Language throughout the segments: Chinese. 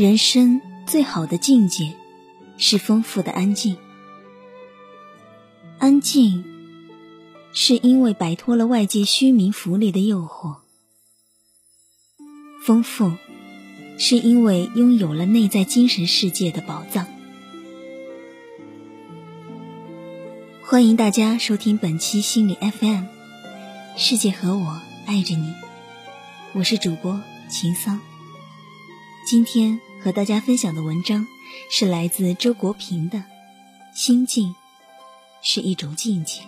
人生最好的境界是丰富的安静。安静，是因为摆脱了外界虚名浮利的诱惑；丰富，是因为拥有了内在精神世界的宝藏。欢迎大家收听本期心理 FM，世界和我爱着你，我是主播秦桑。今天和大家分享的文章是来自周国平的《心境是一种境界》。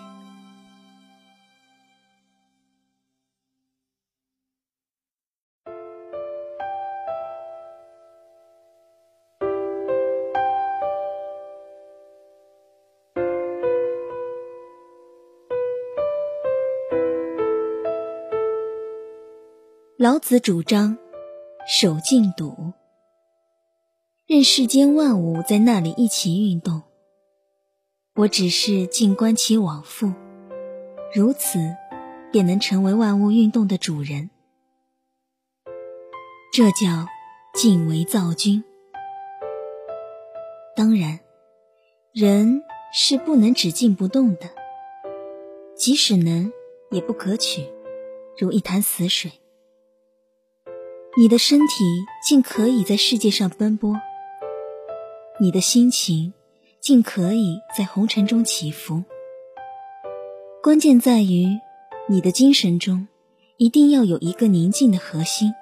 老子主张。守静笃，任世间万物在那里一起运动，我只是静观其往复，如此便能成为万物运动的主人。这叫静为造君。当然，人是不能只静不动的，即使能，也不可取，如一潭死水。你的身体尽可以在世界上奔波，你的心情尽可以在红尘中起伏。关键在于，你的精神中一定要有一个宁静的核心。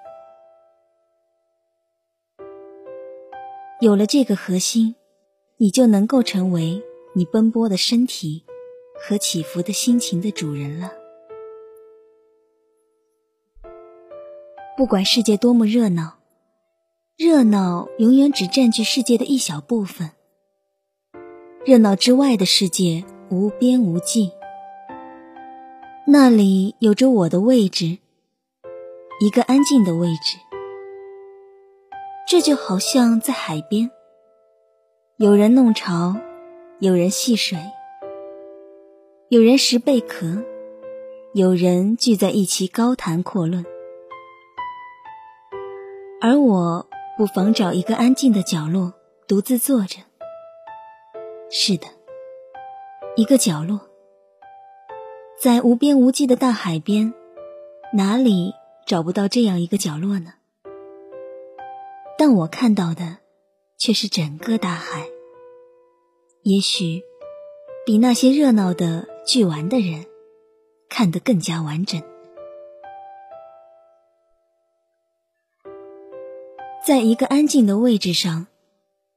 有了这个核心，你就能够成为你奔波的身体和起伏的心情的主人了。不管世界多么热闹，热闹永远只占据世界的一小部分。热闹之外的世界无边无际，那里有着我的位置，一个安静的位置。这就好像在海边，有人弄潮，有人戏水，有人拾贝壳，有人聚在一起高谈阔论。而我不妨找一个安静的角落，独自坐着。是的，一个角落，在无边无际的大海边，哪里找不到这样一个角落呢？但我看到的却是整个大海，也许比那些热闹的聚玩的人看得更加完整。在一个安静的位置上，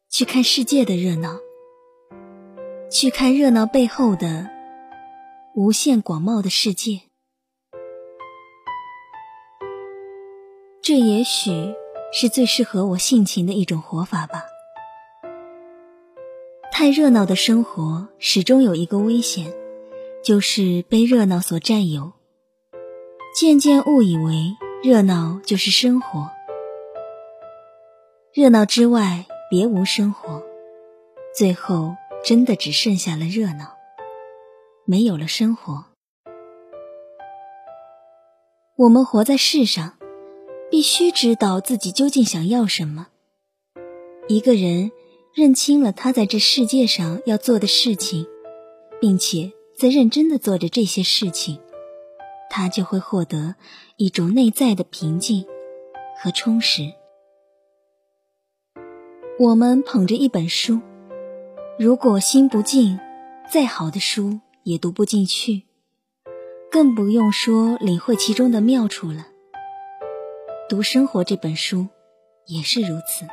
去看世界的热闹，去看热闹背后的无限广袤的世界。这也许是最适合我性情的一种活法吧。太热闹的生活始终有一个危险，就是被热闹所占有，渐渐误以为热闹就是生活。热闹之外，别无生活。最后，真的只剩下了热闹，没有了生活。我们活在世上，必须知道自己究竟想要什么。一个人认清了他在这世界上要做的事情，并且在认真的做着这些事情，他就会获得一种内在的平静和充实。我们捧着一本书，如果心不静，再好的书也读不进去，更不用说领会其中的妙处了。读生活这本书也是如此。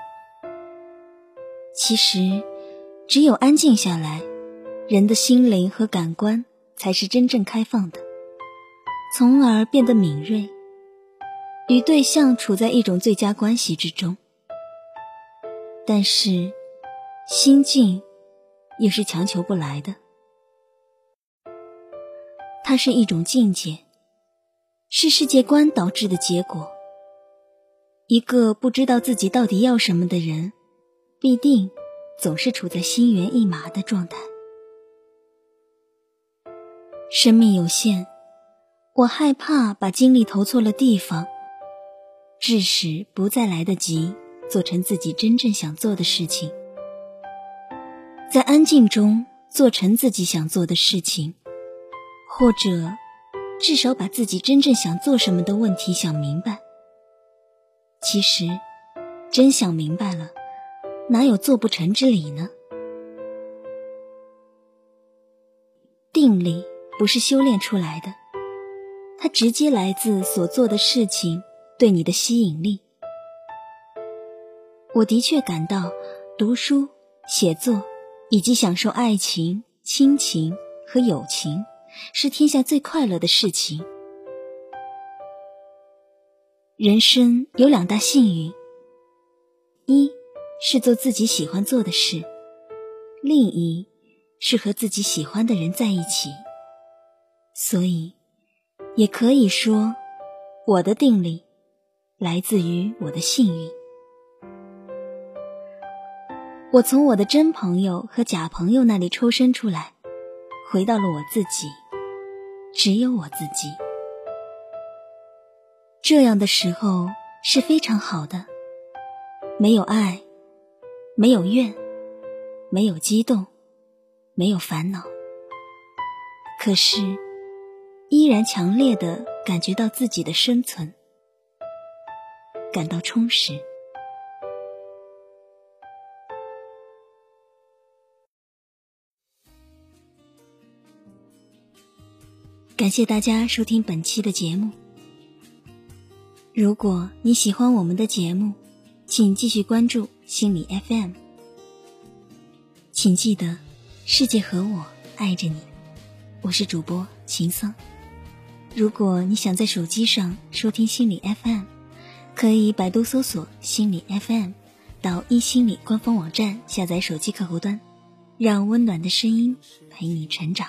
其实，只有安静下来，人的心灵和感官才是真正开放的，从而变得敏锐，与对象处在一种最佳关系之中。但是，心境也是强求不来的。它是一种境界，是世界观导致的结果。一个不知道自己到底要什么的人，必定总是处在心猿意马的状态。生命有限，我害怕把精力投错了地方，致使不再来得及。做成自己真正想做的事情，在安静中做成自己想做的事情，或者至少把自己真正想做什么的问题想明白。其实，真想明白了，哪有做不成之理呢？定力不是修炼出来的，它直接来自所做的事情对你的吸引力。我的确感到，读书、写作以及享受爱情、亲情和友情，是天下最快乐的事情。人生有两大幸运：一是做自己喜欢做的事，另一是和自己喜欢的人在一起。所以，也可以说，我的定力来自于我的幸运。我从我的真朋友和假朋友那里抽身出来，回到了我自己，只有我自己。这样的时候是非常好的，没有爱，没有怨，没有激动，没有烦恼，可是依然强烈的感觉到自己的生存，感到充实。感谢大家收听本期的节目。如果你喜欢我们的节目，请继续关注心理 FM。请记得，世界和我爱着你。我是主播秦桑。如果你想在手机上收听心理 FM，可以百度搜索心理 FM，到一心理官方网站下载手机客户端，让温暖的声音陪你成长。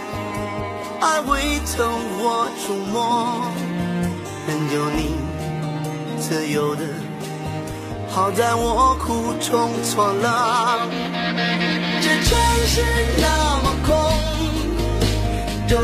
爱未曾我触摸，任由你自由的，好在我苦中作乐。这城市那么空，这